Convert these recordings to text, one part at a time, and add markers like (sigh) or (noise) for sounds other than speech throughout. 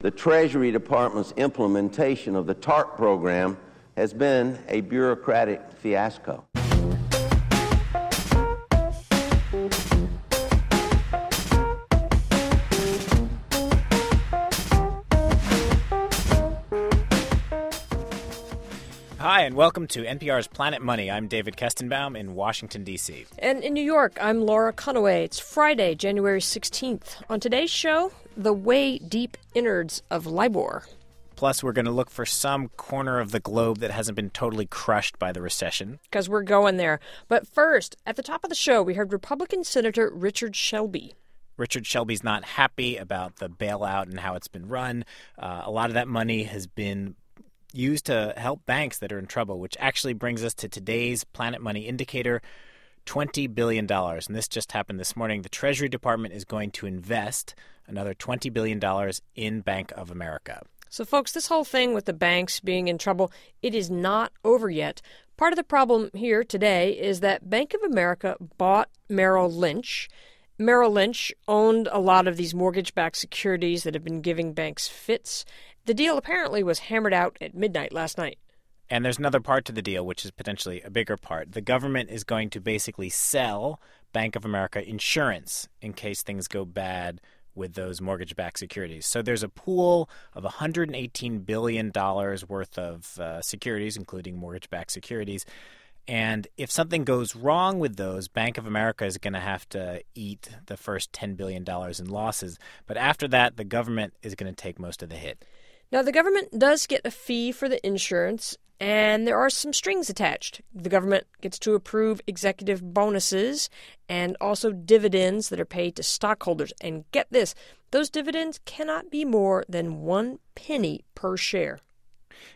The Treasury Department's implementation of the TARP program has been a bureaucratic fiasco. Hi, and welcome to NPR's Planet Money. I'm David Kestenbaum in Washington, D.C. And in New York, I'm Laura Conaway. It's Friday, January 16th. On today's show, the way deep innards of LIBOR. Plus, we're going to look for some corner of the globe that hasn't been totally crushed by the recession. Because we're going there. But first, at the top of the show, we heard Republican Senator Richard Shelby. Richard Shelby's not happy about the bailout and how it's been run. Uh, a lot of that money has been used to help banks that are in trouble, which actually brings us to today's Planet Money indicator. $20 billion. And this just happened this morning. The Treasury Department is going to invest another $20 billion in Bank of America. So, folks, this whole thing with the banks being in trouble, it is not over yet. Part of the problem here today is that Bank of America bought Merrill Lynch. Merrill Lynch owned a lot of these mortgage backed securities that have been giving banks fits. The deal apparently was hammered out at midnight last night. And there's another part to the deal, which is potentially a bigger part. The government is going to basically sell Bank of America insurance in case things go bad with those mortgage backed securities. So there's a pool of $118 billion worth of uh, securities, including mortgage backed securities. And if something goes wrong with those, Bank of America is going to have to eat the first $10 billion in losses. But after that, the government is going to take most of the hit. Now, the government does get a fee for the insurance, and there are some strings attached. The government gets to approve executive bonuses and also dividends that are paid to stockholders. And get this those dividends cannot be more than one penny per share.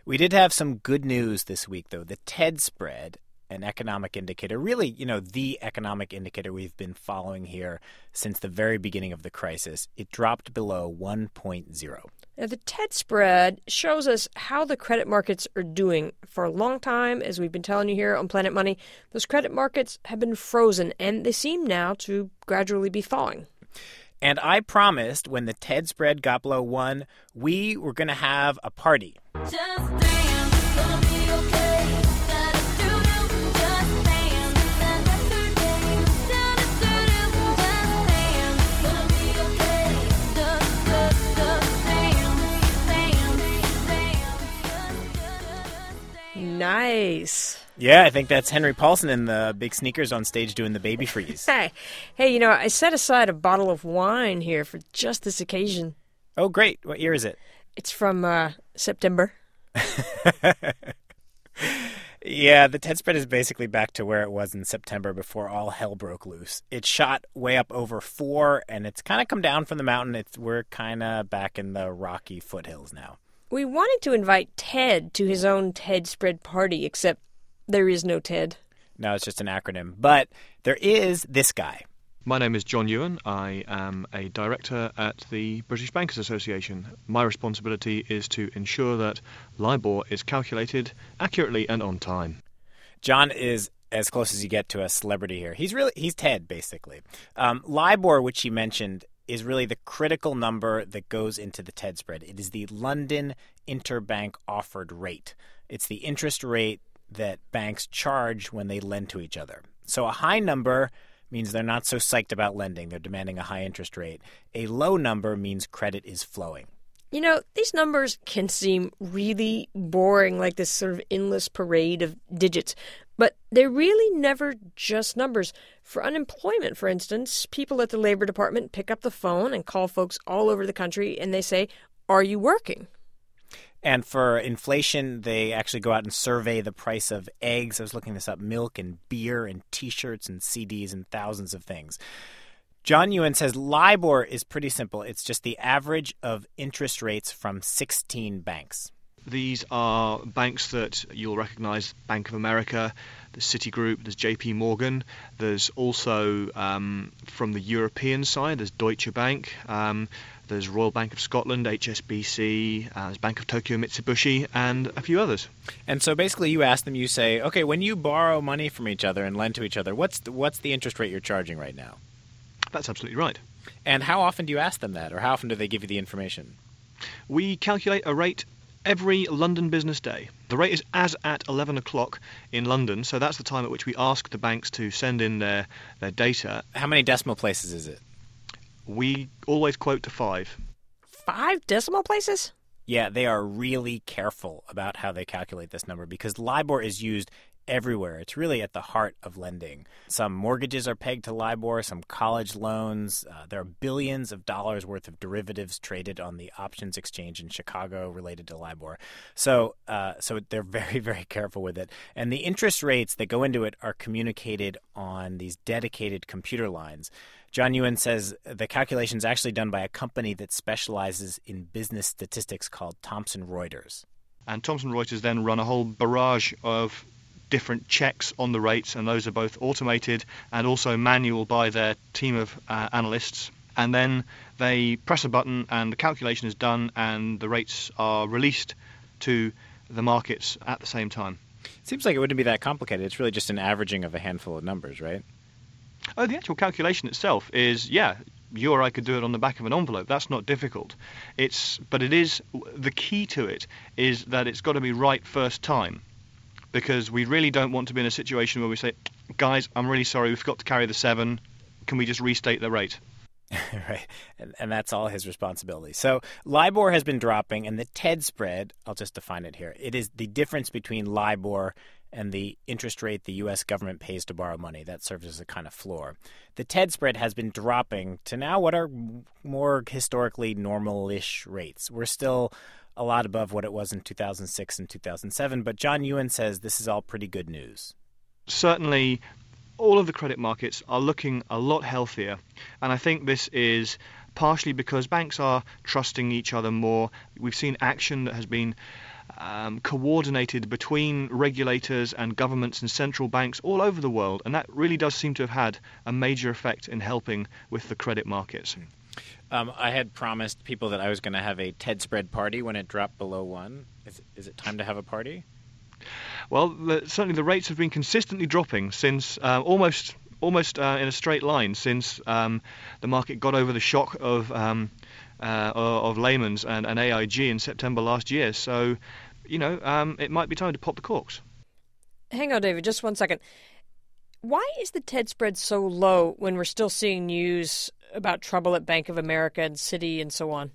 We did have some good news this week, though. The TED spread an economic indicator, really, you know, the economic indicator we've been following here since the very beginning of the crisis. It dropped below 1.0. Now, the TED spread shows us how the credit markets are doing. For a long time, as we've been telling you here on Planet Money, those credit markets have been frozen and they seem now to gradually be thawing. And I promised when the TED spread got below one, we were going to have a party. Nice. Yeah, I think that's Henry Paulson in the big sneakers on stage doing the baby freeze. (laughs) Hey, hey, you know, I set aside a bottle of wine here for just this occasion. Oh, great. What year is it? It's from uh, September. (laughs) yeah, the TED spread is basically back to where it was in September before all hell broke loose. It shot way up over four, and it's kind of come down from the mountain. It's we're kind of back in the rocky foothills now. We wanted to invite Ted to his own TED spread party, except there is no TED. No, it's just an acronym. But there is this guy. My name is John Ewan. I am a director at the British Bankers Association. My responsibility is to ensure that LIBOR is calculated accurately and on time. John is as close as you get to a celebrity here. He's really he's Ted basically. Um, LIBOR, which he mentioned, is really the critical number that goes into the TED spread. It is the London Interbank Offered Rate. It's the interest rate that banks charge when they lend to each other. So a high number means they're not so psyched about lending, they're demanding a high interest rate. A low number means credit is flowing. You know, these numbers can seem really boring, like this sort of endless parade of digits, but they're really never just numbers. For unemployment, for instance, people at the Labor Department pick up the phone and call folks all over the country and they say, Are you working? And for inflation, they actually go out and survey the price of eggs. I was looking this up milk and beer and t shirts and CDs and thousands of things. John Ewan says LIBOR is pretty simple. It's just the average of interest rates from 16 banks. These are banks that you'll recognize Bank of America, there's Citigroup, there's JP Morgan, there's also um, from the European side, there's Deutsche Bank, um, there's Royal Bank of Scotland, HSBC, uh, there's Bank of Tokyo Mitsubishi, and a few others. And so basically, you ask them, you say, okay, when you borrow money from each other and lend to each other, what's the, what's the interest rate you're charging right now? That's absolutely right. And how often do you ask them that, or how often do they give you the information? We calculate a rate every London business day. The rate is as at 11 o'clock in London, so that's the time at which we ask the banks to send in their, their data. How many decimal places is it? We always quote to five. Five decimal places? Yeah, they are really careful about how they calculate this number because LIBOR is used everywhere. It's really at the heart of lending. Some mortgages are pegged to LIBOR, some college loans. Uh, there are billions of dollars worth of derivatives traded on the options exchange in Chicago related to LIBOR. So, uh, so they're very, (laughs) very careful with it. And the interest rates that go into it are communicated on these dedicated computer lines. John Ewan says the calculation is actually done by a company that specializes in business statistics called Thomson Reuters. And Thomson Reuters then run a whole barrage of different checks on the rates, and those are both automated and also manual by their team of uh, analysts. And then they press a button, and the calculation is done, and the rates are released to the markets at the same time. It seems like it wouldn't be that complicated. It's really just an averaging of a handful of numbers, right? Oh, the actual calculation itself is, yeah, you or I could do it on the back of an envelope. That's not difficult. It's, but it is the key to it is that it's got to be right first time because we really don't want to be in a situation where we say, guys, I'm really sorry, we've got to carry the seven. Can we just restate the rate? (laughs) right. And, and, that's all his responsibility. So LIBOR has been dropping, and the TED spread, I'll just define it here. It is the difference between LIBOR and the interest rate the U.S. government pays to borrow money. That serves as a kind of floor. The TED spread has been dropping to now what are more historically normal ish rates. We're still a lot above what it was in 2006 and 2007. But John Ewan says this is all pretty good news. Certainly, all of the credit markets are looking a lot healthier. And I think this is partially because banks are trusting each other more. We've seen action that has been um, coordinated between regulators and governments and central banks all over the world, and that really does seem to have had a major effect in helping with the credit markets. Um, I had promised people that I was going to have a TED spread party when it dropped below one. Is, is it time to have a party? Well, the, certainly the rates have been consistently dropping since uh, almost almost uh, in a straight line since um, the market got over the shock of um, uh, of Lehman's and, and, AIG in September last year. So, you know, um, it might be time to pop the corks. Hang on, David, just one second. Why is the TED spread so low when we're still seeing news about trouble at Bank of America and Citi and so on?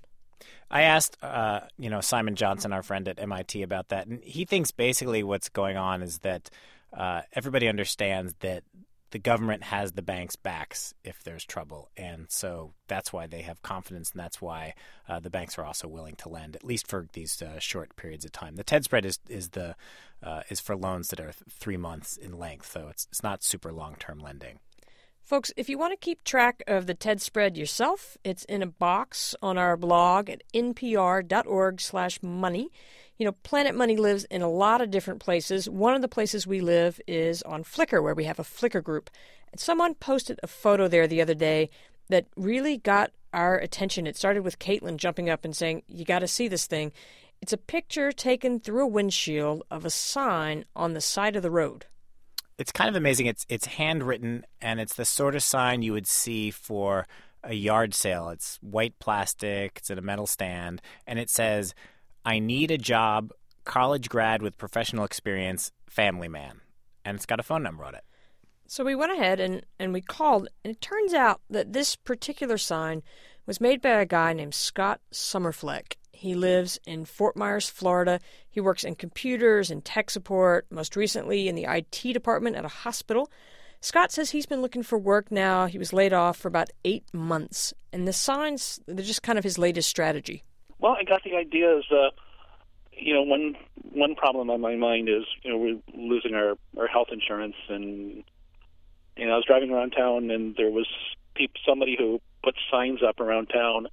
I asked, uh, you know, Simon Johnson, our friend at MIT, about that, and he thinks basically what's going on is that uh, everybody understands that the government has the bank's backs if there's trouble, and so that's why they have confidence, and that's why uh, the banks are also willing to lend, at least for these uh, short periods of time. The TED spread is is the uh, is for loans that are th- three months in length, so it's it's not super long term lending. Folks, if you want to keep track of the TED spread yourself, it's in a box on our blog at npr.org/money. You know, Planet Money lives in a lot of different places. One of the places we live is on Flickr, where we have a Flickr group. And someone posted a photo there the other day that really got our attention. It started with Caitlin jumping up and saying, "You got to see this thing." It's a picture taken through a windshield of a sign on the side of the road it's kind of amazing. It's it's handwritten and it's the sort of sign you would see for a yard sale. It's white plastic. It's in a metal stand, and it says, "I need a job, college grad with professional experience, family man," and it's got a phone number on it. So we went ahead and, and we called, and it turns out that this particular sign was made by a guy named Scott Summerfleck. He lives in Fort Myers, Florida. He works in computers and tech support, most recently in the IT department at a hospital. Scott says he's been looking for work now. He was laid off for about eight months. And the signs, they're just kind of his latest strategy. Well, I got the idea is, uh, you know, one one problem on my mind is, you know, we're losing our, our health insurance. And, you know, I was driving around town and there was somebody who put signs up around town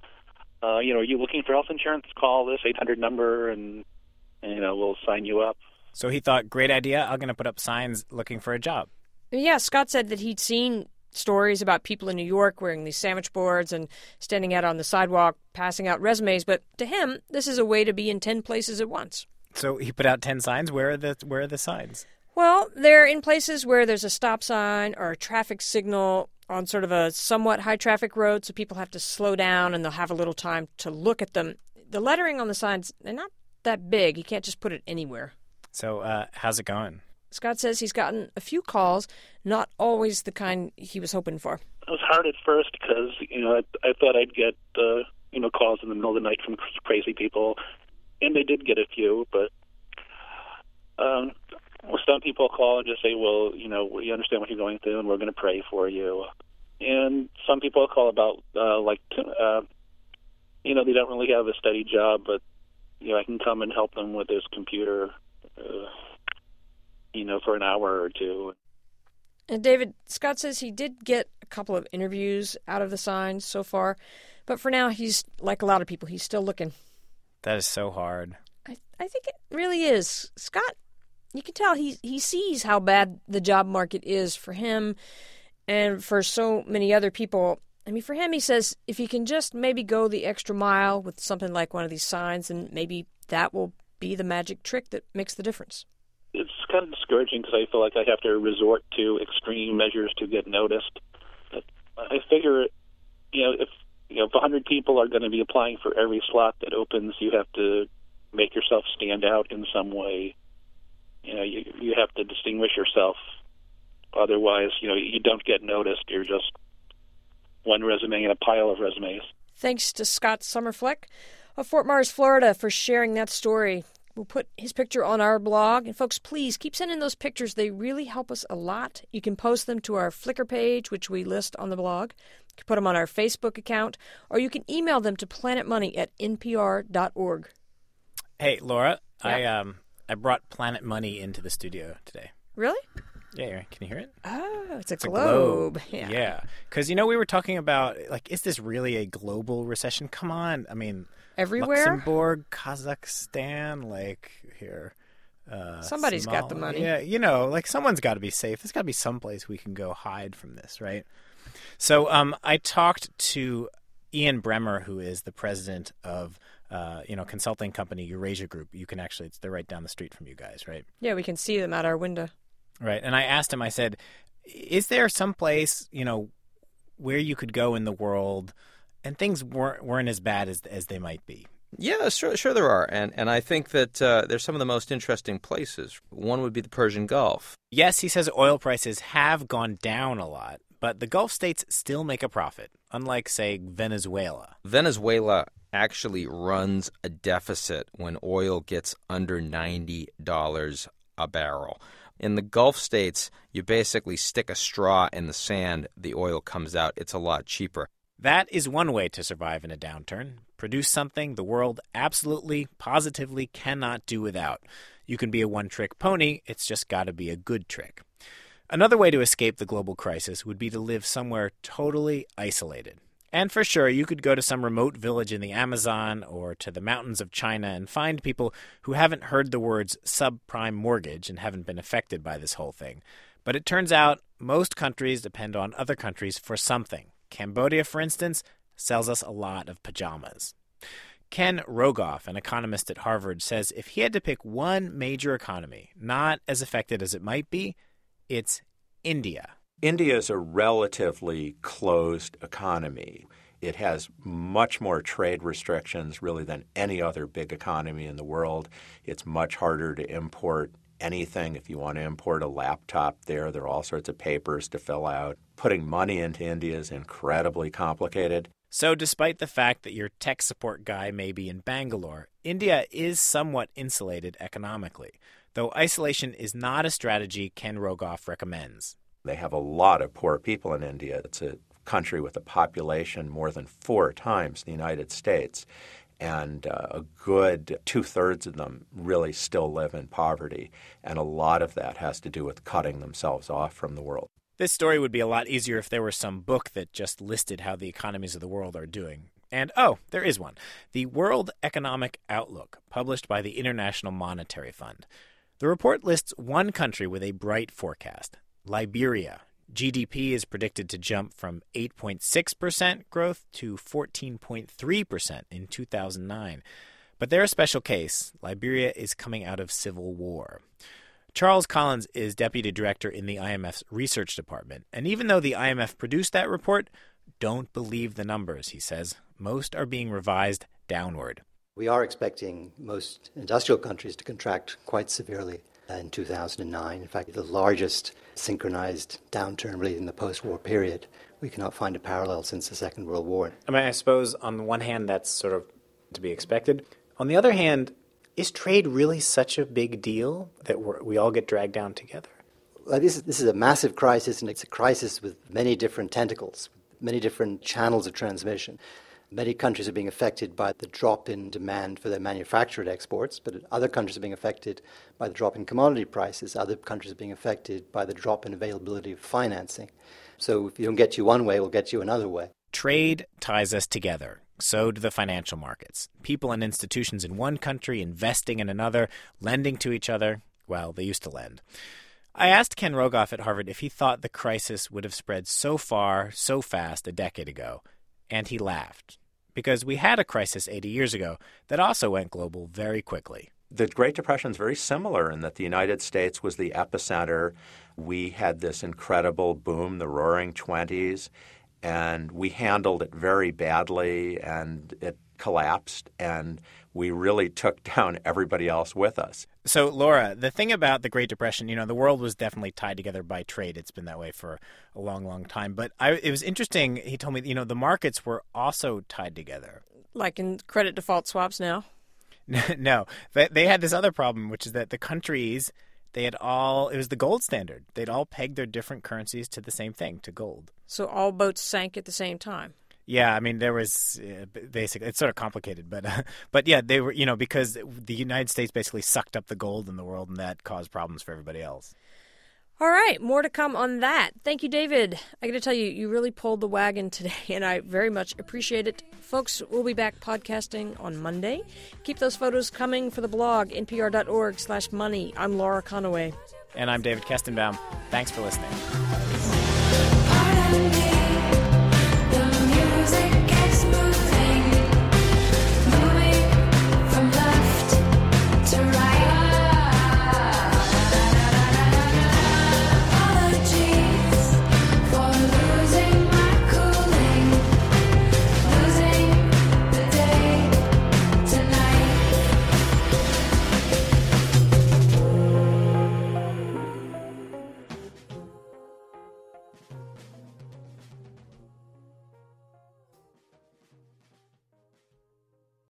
uh, you know, are you looking for health insurance? Call this 800 number and, and you know, we'll sign you up. So he thought, great idea. I'm going to put up signs looking for a job. Yeah, Scott said that he'd seen stories about people in New York wearing these sandwich boards and standing out on the sidewalk passing out resumes, but to him, this is a way to be in 10 places at once. So he put out 10 signs. Where are the where are the signs? Well, they're in places where there's a stop sign or a traffic signal on sort of a somewhat high traffic road, so people have to slow down and they'll have a little time to look at them. the lettering on the signs, they're not that big. You can't just put it anywhere. So, uh, how's it going? Scott says he's gotten a few calls, not always the kind he was hoping for. It was hard at first because you know I, I thought I'd get uh, you know calls in the middle of the night from crazy people, and they did get a few, but um, well, some people call and just say, "Well, you know, we understand what you're going through, and we're going to pray for you." And some people call about uh, like, uh, you know, they don't really have a steady job, but you know, I can come and help them with this computer, uh, you know, for an hour or two. And David Scott says he did get a couple of interviews out of the signs so far, but for now he's like a lot of people. He's still looking. That is so hard. I I think it really is. Scott you can tell he he sees how bad the job market is for him and for so many other people. I mean, for him, he says if he can just maybe go the extra mile with something like one of these signs, and maybe that will be the magic trick that makes the difference. It's kind of discouraging because I feel like I have to resort to extreme measures to get noticed. But I figure, you know, if you know if 100 people are going to be applying for every slot that opens, you have to make yourself stand out in some way you know you you have to distinguish yourself. Otherwise, you know you don't get noticed. You're just one resume in a pile of resumes. Thanks to Scott Summerfleck of Fort Myers, Florida, for sharing that story. We'll put his picture on our blog. And folks, please keep sending those pictures. They really help us a lot. You can post them to our Flickr page, which we list on the blog. You can put them on our Facebook account, or you can email them to planetmoney at npr.org. Hey, Laura, yeah. I um I brought Planet Money into the studio today. Really? Yeah, can you hear it? Oh, it's a it's globe. A globe. Yeah, because yeah. you know we were talking about like, is this really a global recession? Come on, I mean, everywhere. Luxembourg, Kazakhstan, like here. Uh, Somebody's Somalia. got the money. Yeah, you know, like someone's got to be safe. There's got to be some place we can go hide from this, right? So, um, I talked to Ian Bremmer, who is the president of uh, you know, consulting company Eurasia Group. You can actually, it's, they're right down the street from you guys, right? Yeah, we can see them out our window. Right. And I asked him, I said, is there some place, you know, where you could go in the world and things weren't, weren't as bad as, as they might be? Yeah, sure, sure there are, and and I think that uh, there's some of the most interesting places. One would be the Persian Gulf. Yes, he says oil prices have gone down a lot, but the Gulf states still make a profit, unlike say Venezuela. Venezuela actually runs a deficit when oil gets under $90 a barrel. In the Gulf states, you basically stick a straw in the sand, the oil comes out. It's a lot cheaper. That is one way to survive in a downturn. Produce something the world absolutely, positively cannot do without. You can be a one trick pony, it's just got to be a good trick. Another way to escape the global crisis would be to live somewhere totally isolated. And for sure, you could go to some remote village in the Amazon or to the mountains of China and find people who haven't heard the words subprime mortgage and haven't been affected by this whole thing. But it turns out most countries depend on other countries for something. Cambodia, for instance, sells us a lot of pajamas. Ken Rogoff, an economist at Harvard, says if he had to pick one major economy, not as affected as it might be, it's India. India is a relatively closed economy. It has much more trade restrictions, really, than any other big economy in the world. It's much harder to import anything. If you want to import a laptop there, there are all sorts of papers to fill out. Putting money into India is incredibly complicated. So, despite the fact that your tech support guy may be in Bangalore, India is somewhat insulated economically, though isolation is not a strategy Ken Rogoff recommends. They have a lot of poor people in India. It's a country with a population more than four times the United States. And uh, a good two thirds of them really still live in poverty. And a lot of that has to do with cutting themselves off from the world. This story would be a lot easier if there were some book that just listed how the economies of the world are doing. And oh, there is one The World Economic Outlook, published by the International Monetary Fund. The report lists one country with a bright forecast Liberia. GDP is predicted to jump from 8.6% growth to 14.3% in 2009. But they're a special case. Liberia is coming out of civil war. Charles Collyns is deputy director in the IMF's research department. And even though the IMF produced that report, don't believe the numbers, he says. Most are being revised downward. We are expecting most industrial countries to contract quite severely in 2009. In fact, the largest synchronized downturn really in the post war period. We cannot find a parallel since the Second World War. I mean, I suppose on the one hand, that's sort of to be expected. On the other hand, is trade really such a big deal that we all get dragged down together? Well, this, is, this is a massive crisis, and it's a crisis with many different tentacles, many different channels of transmission. Many countries are being affected by the drop in demand for their manufactured exports, but other countries are being affected by the drop in commodity prices. Other countries are being affected by the drop in availability of financing. So if you don't get you one way, we'll get you another way. Trade ties us together. So do the financial markets. People and institutions in one country investing in another, lending to each other. Well, they used to lend. I asked Ken Rogoff at Harvard if he thought the crisis would have spread so far, so fast a decade ago, and he laughed. Because we had a crisis 80 years ago that also went global very quickly. The Great Depression is very similar in that the United States was the epicenter. We had this incredible boom, the roaring 20s, and we handled it very badly and it collapsed and we really took (laughs) down everybody else with us. So, Laura, the thing about the Great Depression, you know, the world was definitely tied together by trade. It's been that way for a long, long time. But I, it was interesting. He told me, you know, the markets were also tied together. Like in credit default swaps now? (laughs) no, they, they had this other problem, which is that the countries they had all it was the gold standard. They'd all pegged their different currencies to the same thing, to gold. So all boats sank at the same time. Yeah, I mean there was uh, basically it's sort of complicated, but uh, (laughs) but yeah, they were you know because the United States basically sucked up the gold in the world, and that caused problems for everybody else. All right, more to come on that. Thank you, David. I got to tell you, you really pulled the wagon today, (laughs) and I very much appreciate it. Folks, we'll be back podcasting on Monday. Keep those photos coming for the blog, npr.org slash money. I'm Laura Conaway. And I'm David Kestenbaum. Thanks for listening.